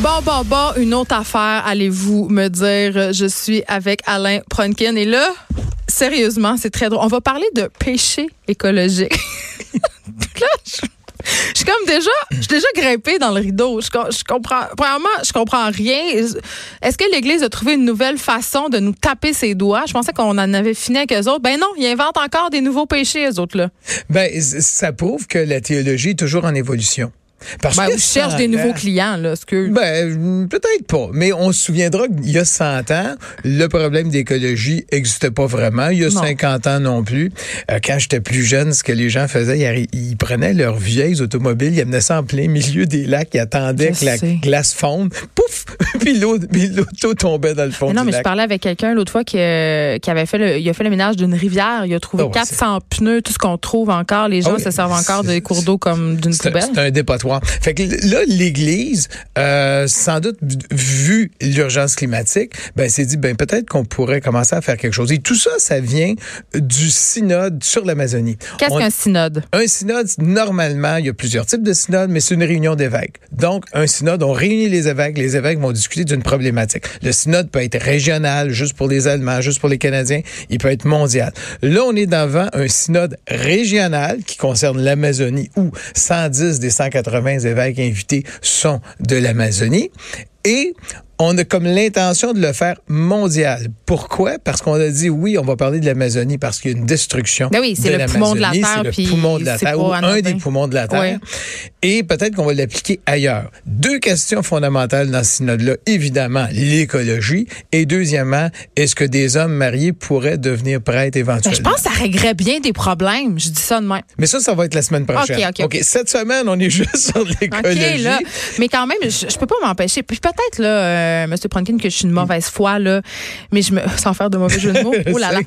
Bon, bon, bon, une autre affaire, allez-vous me dire. Je suis avec Alain Pronkin. Et là, sérieusement, c'est très drôle. On va parler de péché écologique. là, je, suis comme déjà, je suis déjà grimpée dans le rideau. Je, je comprends, premièrement, je comprends rien. Est-ce que l'Église a trouvé une nouvelle façon de nous taper ses doigts? Je pensais qu'on en avait fini avec eux autres. Ben non, ils inventent encore des nouveaux péchés, eux autres, là. Ben, ça prouve que la théologie est toujours en évolution. Parce ben, que cherche des nouveaux clients, là. Ce que... Ben, peut-être pas. Mais on se souviendra qu'il y a 100 ans, le problème d'écologie n'existait pas vraiment. Il y a 50 ans non plus. Euh, quand j'étais plus jeune, ce que les gens faisaient, ils, prenaient leurs vieilles automobiles, ils amenaient ça en plein milieu des lacs, ils attendaient que la glace fonde. Pouf! puis l'auto tombait dans le fond non, mais je parlais avec quelqu'un l'autre fois qui, euh, qui, avait fait le, il a fait le ménage d'une rivière. Il a trouvé 400 pneus, tout ce qu'on trouve encore. Les gens ah se servent encore des cours d'eau comme d'une poubelle. C'est un dépotoir fait que là, l'Église, euh, sans doute vu l'urgence climatique, ben s'est dit ben peut-être qu'on pourrait commencer à faire quelque chose. Et tout ça, ça vient du synode sur l'Amazonie. Qu'est-ce qu'un synode? Un synode, normalement, il y a plusieurs types de synodes, mais c'est une réunion d'évêques. Donc, un synode, on réunit les évêques, les évêques vont discuter d'une problématique. Le synode peut être régional, juste pour les Allemands, juste pour les Canadiens, il peut être mondial. Là, on est devant un synode régional qui concerne l'Amazonie où 110 des 180 évêques invités sont de l'Amazonie. Et on a comme l'intention de le faire mondial. Pourquoi? Parce qu'on a dit oui, on va parler de l'Amazonie parce qu'il y a une destruction. Ben oui, c'est le poumon de la Terre. C'est le poumon de la Terre, ou un des poumons de la Terre. Et peut-être qu'on va l'appliquer ailleurs. Deux questions fondamentales dans ce synode-là. Évidemment, l'écologie. Et deuxièmement, est-ce que des hommes mariés pourraient devenir prêtres éventuellement? Ben, je pense que ça réglerait bien des problèmes. Je dis ça de même. Mais ça, ça va être la semaine prochaine. OK, OK. Cette semaine, on est juste sur l'écologie. là. Mais quand même, je, je peux pas m'empêcher. Puis peut-être, là, euh, euh, Monsieur Pronkin, que je suis une mauvaise foi, là, mais je me, sans faire de mauvais jeu de mots, oh là là.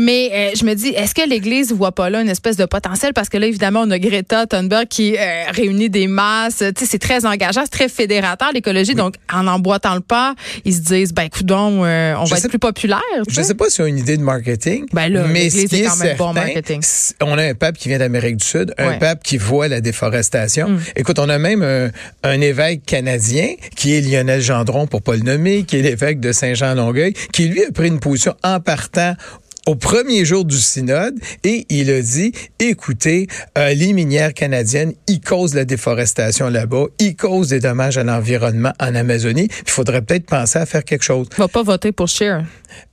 Mais euh, je me dis, est-ce que l'Église voit pas là une espèce de potentiel? Parce que là, évidemment, on a Greta Thunberg qui euh, réunit des masses. Tu sais, c'est très engageant, c'est très fédérateur, l'écologie. Donc, en emboîtant le pas, ils se disent, ben, écoute on va être plus populaire. Je sais pas si on a une idée de marketing. Ben là, mais est, quand même bon marketing. On a un pape qui vient d'Amérique du Sud, un pape qui voit la déforestation. Mm. Écoute, on a même un, un évêque canadien qui est Lionel Gendron pour pas qui est l'évêque de Saint-Jean-Longueuil, qui lui a pris une position en partant au premier jour du synode et il a dit, écoutez, euh, les minières canadiennes, ils causent la déforestation là-bas, ils causent des dommages à l'environnement en Amazonie. Il faudrait peut-être penser à faire quelque chose. Il va pas voter pour Scheer.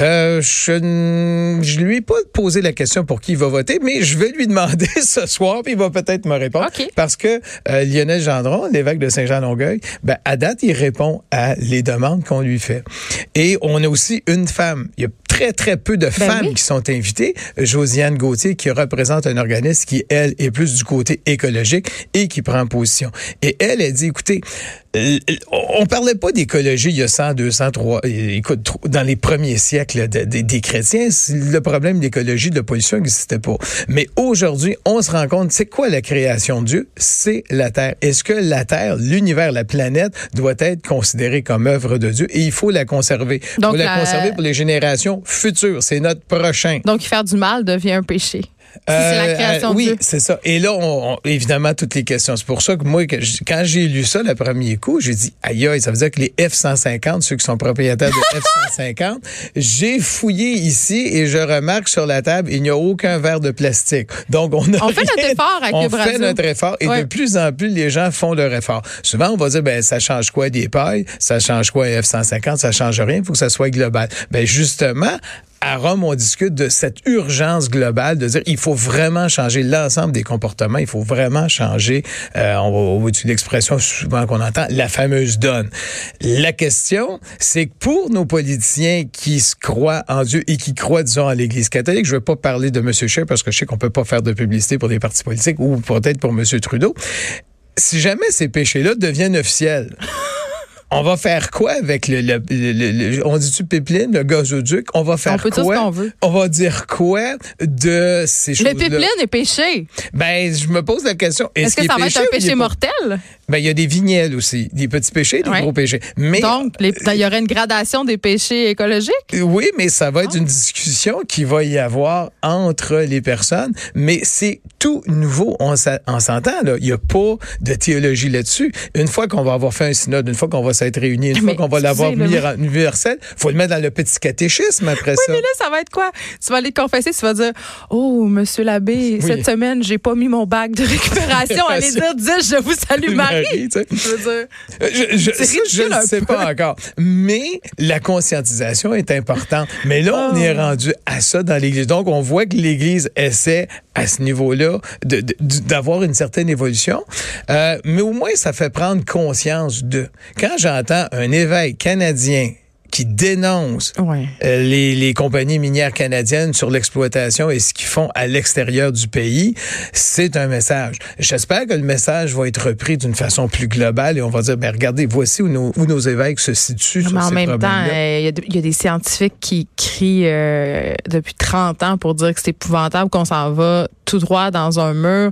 Euh, je, je lui ai pas posé la question pour qui il va voter, mais je vais lui demander ce soir, puis il va peut-être me répondre. Parce que euh, Lionel Gendron, l'évêque de Saint-Jean-Longueuil, ben, à date, il répond à les demandes qu'on lui fait. Et on a aussi une femme. Il y a très, très peu de ben femmes qui sont invitées. Josiane Gauthier, qui représente un organisme qui, elle, est plus du côté écologique et qui prend position. Et elle, elle dit, écoutez, on parlait pas d'écologie il y a 100, 200, 3, écoute, dans les premiers siècles des chrétiens, le problème d'écologie, de pollution n'existait pas. Mais aujourd'hui, on se rend compte, c'est quoi la création de Dieu? C'est la Terre. Est-ce que la Terre, l'univers, la planète doit être considérée comme œuvre de Dieu? Et il faut la conserver. Il faut la conserver pour les générations futures. C'est notre prochain. Donc, faire du mal devient un péché c'est la euh, création euh, oui, c'est ça. Et là, on, évidemment, toutes les questions. C'est pour ça que moi, quand j'ai lu ça le premier coup, j'ai dit, aïe, aïe, ça veut dire que les F-150, ceux qui sont propriétaires de F-150, j'ai fouillé ici et je remarque sur la table, il n'y a aucun verre de plastique. Donc, on a On fait notre effort avec On fait notre effort et de plus en plus, les gens font leur effort. Souvent, on va dire, ben, ça change quoi des pailles? Ça change quoi F-150? Ça change rien. Il faut que ça soit global. Ben, justement, à Rome, on discute de cette urgence globale de dire il faut vraiment changer l'ensemble des comportements, il faut vraiment changer, euh, on va utiliser l'expression souvent qu'on entend, la fameuse donne. La question, c'est que pour nos politiciens qui se croient en Dieu et qui croient, disons, à l'Église catholique, je veux pas parler de M. Scheer parce que je sais qu'on peut pas faire de publicité pour des partis politiques ou peut-être pour M. Trudeau. Si jamais ces péchés-là deviennent officiels, on va faire quoi avec le, le, on dit-tu pipeline, le gazoduc? On va faire on peut quoi? ce qu'on veut. On va dire quoi de ces choses-là? Le pipeline est péché. Ben, je me pose la question. Est-ce que ça va être un péché mortel? Ben, il y a des vignelles aussi, des petits péchés, des gros péchés. Mais donc, il y aurait une gradation des péchés écologiques? Oui, mais ça va être une discussion qui va y avoir entre les personnes. Mais c'est tout nouveau. On s'entend là. Il n'y a pas de théologie là-dessus. Une fois qu'on va avoir fait un synode, une fois qu'on va s'être réunis, une fois qu'on va l'avoir mis en universel, faut le mettre dans le petit catéchisme après ça. Oui, mais là, ça va être quoi? Tu vas aller te confesser, tu vas dire, oh, Monsieur l'abbé, cette semaine, j'ai pas mis mon bac de récupération. Allez dire, dis, je vous salue Marie. Je veux dire, euh, je, ne sais pas encore. Mais la conscientisation est importante. Mais là, on est oh. rendu à ça dans l'Église. Donc, on voit que l'Église essaie à ce niveau-là d'avoir une certaine évolution. Euh, mais au moins, ça fait prendre conscience de. Quand j'entends un évêque canadien qui dénonce euh, les, les, compagnies minières canadiennes sur l'exploitation et ce qu'ils font à l'extérieur du pays, c'est un message. J'espère que le message va être repris d'une façon plus globale et on va dire, ben regardez, voici où nos, où nos évêques se situent. Mais en même temps, euh, il y, y, a des scientifiques qui crient euh, depuis 30 ans pour dire que c'est épouvantable qu'on s'en va tout droit dans un mur.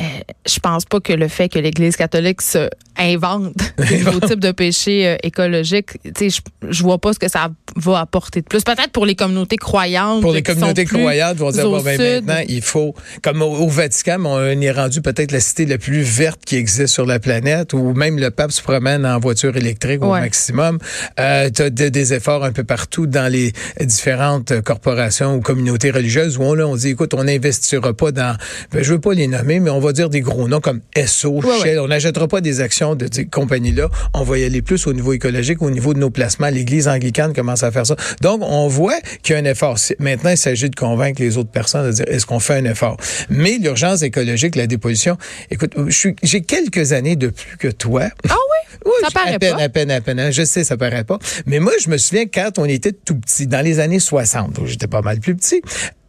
Euh, je pense pas que le fait que l'Église catholique se invente des nouveaux types de péchés euh, écologiques, je, je vois pas ce que ça va apporter de plus. Peut-être pour les communautés croyantes. Pour les communautés croyantes, vont dire bon, ben, maintenant il faut, comme au, Vatican, on est rendu peut-être la cité la plus verte qui existe sur la planète, où même le pape se promène en voiture électrique au maximum. Euh, tu as des efforts un peu partout dans les différentes corporations ou communautés religieuses où on, là, on dit écoute, on n'investira pas dans, ben, je veux pas les nommer, mais on va dire des gros noms comme SO, Shell. On n'achètera pas des actions de ces compagnies-là. On va y aller plus au niveau écologique, au niveau de nos placements. L'Église anglicane commence à faire ça. Donc, on voit qu'il y a un effort. Maintenant, il s'agit de convaincre les autres personnes de dire est-ce qu'on fait un effort? Mais l'urgence écologique, la dépollution, écoute, j'ai quelques années de plus que toi. Ah oui? oui ça paraît à peine, À peine, à peine, hein. Je sais, ça paraît pas. Mais moi, je me souviens quand on était tout petit, dans les années 60, j'étais pas mal plus petit,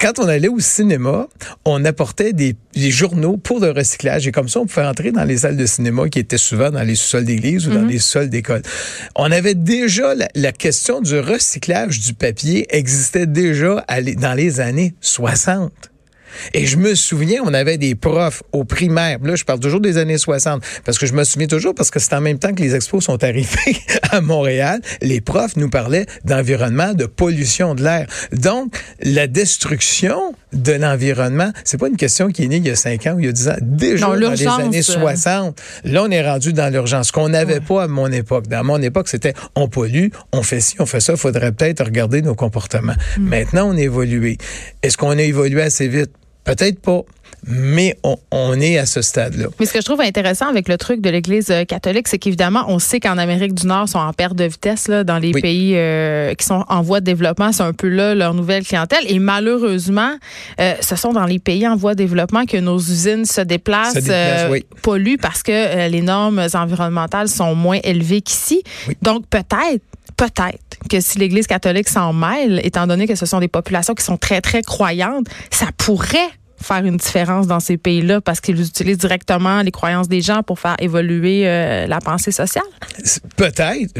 quand on allait au cinéma, on apportait des, journaux pour le recyclage et comme ça, on pouvait entrer dans les salles de cinéma qui étaient souvent dans les sous-sols d'église ou dans mhm. les sous-sols d'école. On avait déjà la, question du recyclage du papier existait déjà dans les années 60. Et je me souviens, on avait des profs au primaire. Là, je parle toujours des années 60 parce que je me souviens toujours parce que c'est en même temps que les expos sont arrivés à Montréal. Les profs nous parlaient d'environnement, de pollution de l'air. Donc, la destruction de l'environnement, c'est pas une question qui est née il y a 5 ans ou il y a 10 ans. Déjà dans les années 60, euh. là, on est rendu dans l'urgence. Ce qu'on n'avait pas à mon époque. Dans mon époque, c'était on pollue, on fait ci, on fait ça. Il faudrait peut-être regarder nos comportements. Hmm. Maintenant, on a évolué. Est-ce qu'on a évolué assez vite? Peut-être pas, mais on, est à ce stade-là. Mais ce que je trouve intéressant avec le truc de l'Église euh, catholique, c'est qu'évidemment, on sait qu'en Amérique du Nord, ils sont en perte de vitesse là, dans les pays euh, qui sont en voie de développement. C'est un peu là leur nouvelle clientèle. Et malheureusement, euh, ce sont dans les pays en voie de développement que nos usines se déplacent, polluent parce que les normes environnementales sont moins élevées qu'ici. Donc peut-être peut-être que si l'Église catholique s'en mêle, étant donné que ce sont des populations qui sont très, très croyantes, ça pourrait faire une différence dans ces pays-là parce qu'ils utilisent directement les croyances des gens pour faire évoluer euh, la pensée sociale? Peut-être.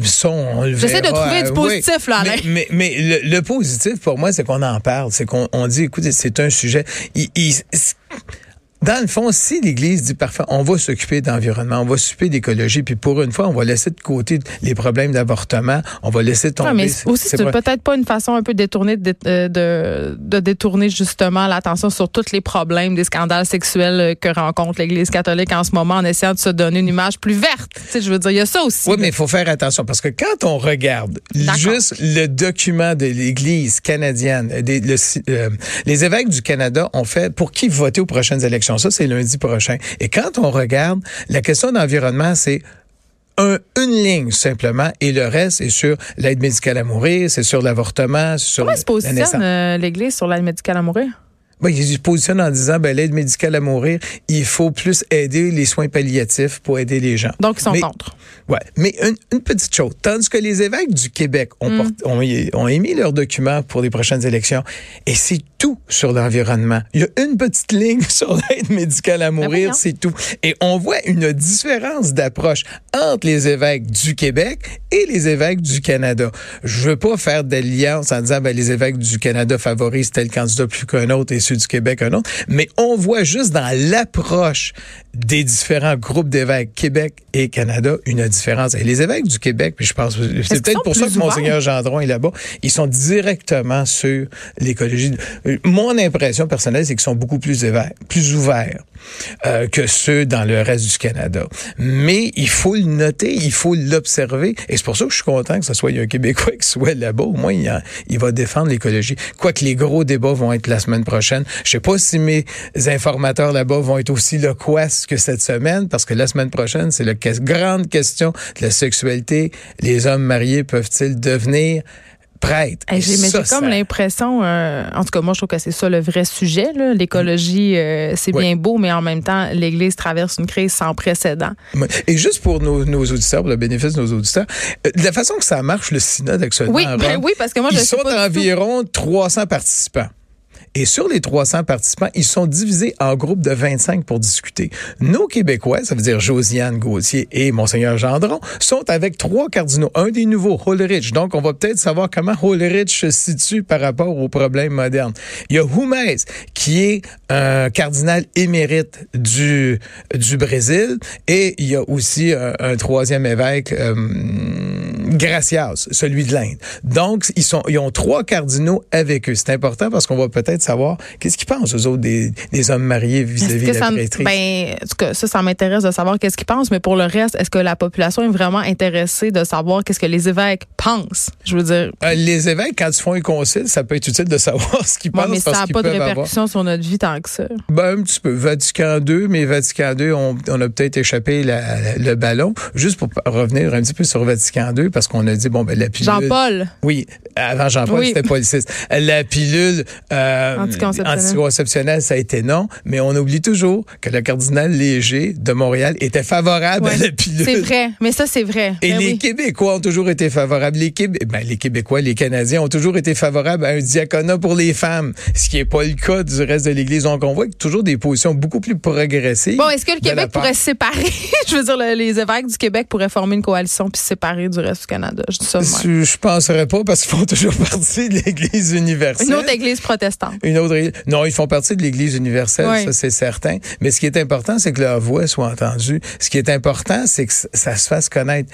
J'essaie de trouver du positif, là, Alain. Mais, mais, le, positif, pour moi, c'est qu'on en parle. C'est qu'on dit, écoutez, c'est un sujet... Dans le fond, si l'Église dit parfait, on va s'occuper d'environnement, on va s'occuper d'écologie, puis pour une fois, on va laisser de côté les problèmes d'avortement, on va laisser tomber. Non, mais aussi, c'est peut-être pas une façon un peu détournée euh, de, de, détourner justement l'attention sur tous les problèmes des scandales sexuels euh, que rencontre l'Église catholique en ce moment en essayant de se donner une image plus verte. Tu sais, je veux dire, il y a ça aussi. Oui, mais il faut faire attention parce que quand on regarde juste le document de l'Église canadienne, des, euh, les évêques du Canada ont fait pour qui voter aux prochaines élections? Ça, c'est lundi prochain. Et quand on regarde, la question d'environnement, c'est un, une ligne simplement et le reste est sur l'aide médicale à mourir, c'est sur l'avortement, sur Comment se positionne euh, l'Église sur l'aide médicale à mourir? Ben, il se positionne en disant ben, l'aide médicale à mourir, il faut plus aider les soins palliatifs pour aider les gens. Donc, ils sont contre. Ouais, mais une, petite chose, tandis que les évêques du Québec ont, mm. ont, ont émis leurs documents pour les prochaines élections, et c'est tout sur l'environnement. Il y a une petite ligne sur l'aide médicale à ben mourir, c'est tout. Et on voit une différence d'approche entre les évêques du Québec et les évêques du Canada. Je veux pas faire d'alliance en disant ben, les évêques du Canada favorisent tel candidat plus qu'un autre et ceux du Québec un autre. Mais on voit juste dans l'approche des différents groupes d'évêques Québec et Canada une différence. Et les évêques du Québec, puis je pense, c'est peut-être pour ça que Monseigneur Gendron est là-bas, ils sont directement sur l'écologie. Mon impression personnelle, c'est qu'ils sont beaucoup plus évêques, plus ouverts euh, que ceux dans le reste du Canada. Mais il faut le noter, il faut l'observer. Et c'est pour ça que je suis content que ce soit un Québécois qui soit là-bas. Au moins, il, il va défendre l'écologie. Quoique les gros débats vont être la semaine prochaine. Je sais pas si mes informateurs là-bas vont être aussi loquaces que cette semaine, parce que la semaine prochaine, c'est la grande question de la sexualité. Les hommes mariés peuvent-ils devenir prêtre. j'ai comme l'impression, euh, en tout cas moi je trouve que c'est ça le vrai sujet. L'écologie, euh, c'est bien beau, mais en même temps, l'Église traverse une crise sans précédent. Et juste pour nos, auditeurs, pour le bénéfice de nos auditeurs, euh, de la façon que ça marche, le synode actuellement, oui, ben oui, parce que moi je ils sont environ 300 participants. Et sur les 300 participants, ils sont divisés en groupes de 25 pour discuter. Nos Québécois, ça veut dire Josiane Gauthier et Monseigneur Gendron, sont avec trois cardinaux. Un des nouveaux, Hollerich. Donc, on va peut-être savoir comment Hollerich se situe par rapport aux problèmes modernes. Il y a Humez, qui est un cardinal émérite du, du Brésil. Et il y a aussi un, troisième évêque, euh, Gracias, celui de l'Inde. Donc, ils, sont, ils ont trois cardinaux avec eux. C'est important parce qu'on va peut-être savoir qu'est-ce qu'ils pensent, aux autres, des, des hommes mariés vis-à-vis de la prêtrise. Ben, en tout cas, ça, ça m'intéresse de savoir qu'est-ce qu'ils pensent, mais pour le reste, est-ce que la population est vraiment intéressée de savoir qu'est-ce que les évêques pensent? Je veux dire. Euh, les évêques, quand ils font un concile, ça peut être utile de savoir ce qu'ils pensent. Mais ça n'a pas de répercussions sur notre vie tant que ça. Ben, un petit peu. Vatican II, mais Vatican II, on, on a peut-être échappé la, le ballon. Juste pour revenir un petit peu sur Vatican II, parce qu'on a dit, bon, ben, la pilule. Jean-Paul. Oui, avant Jean-Paul, c'était policiste. La pilule, euh, euh, anticonceptionnel. ça a été non, mais on oublie toujours que le cardinal Léger de Montréal était favorable à la pilule. C'est vrai, mais ça c'est vrai. Et ben les Québécois ont toujours été favorables. Les, ben, les Québécois, les Canadiens ont toujours été favorables à un diaconat pour les femmes, ce qui n'est pas le cas du reste de l'Église. Donc on voit toujours des positions beaucoup plus progressives. Bon, est-ce que le Québec pourrait se séparer? Je veux dire, les évêques du Québec pourraient former une coalition puis se séparer du reste du Canada. Je dis ça. Je, je penserais pas parce qu'ils font toujours partie de l'Église universelle. Une autre Église protestante. Une autre. Non, ils font partie de l'Église universelle, ça c'est certain. Mais ce qui est important, c'est que leur voix soit entendue. Ce qui est important, c'est que ça se fasse connaître.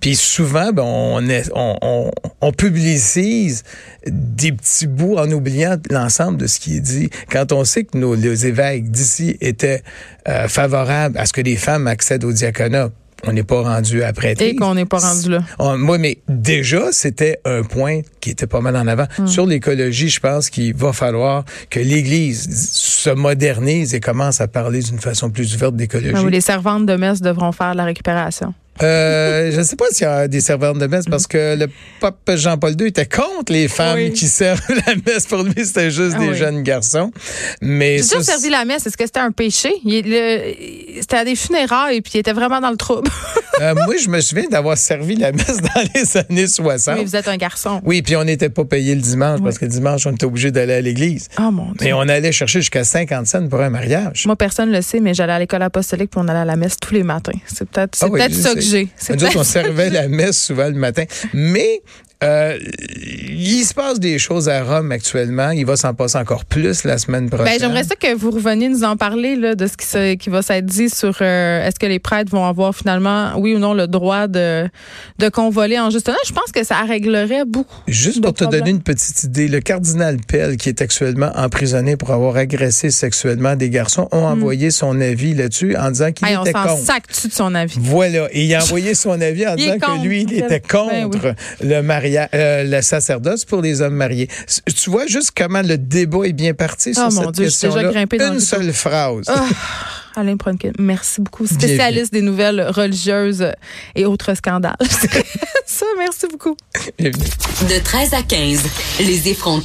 Puis souvent, ben, on, est, on, on, on, publicise des petits bouts en oubliant l'ensemble de ce qui est dit. Quand on sait que nos les évêques d'ici étaient euh, favorables à ce que les femmes accèdent au diaconat, on n'est pas rendu après. Et qu'on n'est pas rendu là. moi, mais déjà, c'était un point qui était pas mal en avant. Hmm. Sur l'écologie, je pense qu'il va falloir que l'Église se modernise et commence à parler d'une façon plus ouverte d'écologie. les servantes de messe devront faire la récupération. Euh, je ne sais pas s'il y a des serveurs de messe parce que le pape Jean-Paul II était contre les femmes qui servent la messe. Pour lui, c'était juste ah des jeunes garçons. Mais J'ai toujours servi la messe. Est-ce que c'était un péché? C'était à des funérailles et puis il était vraiment dans le trouble. euh, moi, je me souviens d'avoir servi la messe dans les années 60. Mais vous êtes un garçon. Oui, puis on n'était pas payé le dimanche parce que le dimanche, on était obligé d'aller à l'église. Oh mon Dieu. Mais on allait chercher jusqu'à 50 cents pour un mariage. Moi, personne ne le sait, mais j'allais à l'école apostolique puis on allait à la messe tous les matins. C'est peut-être ah peut ça que nous autres, on servait la messe souvent le matin. Mais euh, il se passe des choses à Rome actuellement. Il va s'en passer encore plus la semaine prochaine. Ben, J'aimerais ça que vous reveniez nous en parler là, de ce qui, qui va s'être dit sur euh, est-ce que les prêtres vont avoir finalement, oui ou non, le droit de, de convoler en juste Je pense que ça réglerait beaucoup. Juste pour te donner une petite idée, le cardinal Pell, qui est actuellement emprisonné pour avoir agressé sexuellement des garçons, ont hmm. envoyé son avis là-dessus en disant qu'il était contre. On s'en sac de son avis? Voilà. Et il a envoyé son avis en disant que lui, il était ben contre le mariage euh, le sacerdoce pour les hommes mariés. Tu vois juste comment le débat est bien parti sur oh, cette question-là. Une seule phrase. Oh, Alain Pronkin, merci beaucoup. Spécialiste des nouvelles religieuses et autres scandales. Ça, merci beaucoup. De 13 à 15, les effrontés.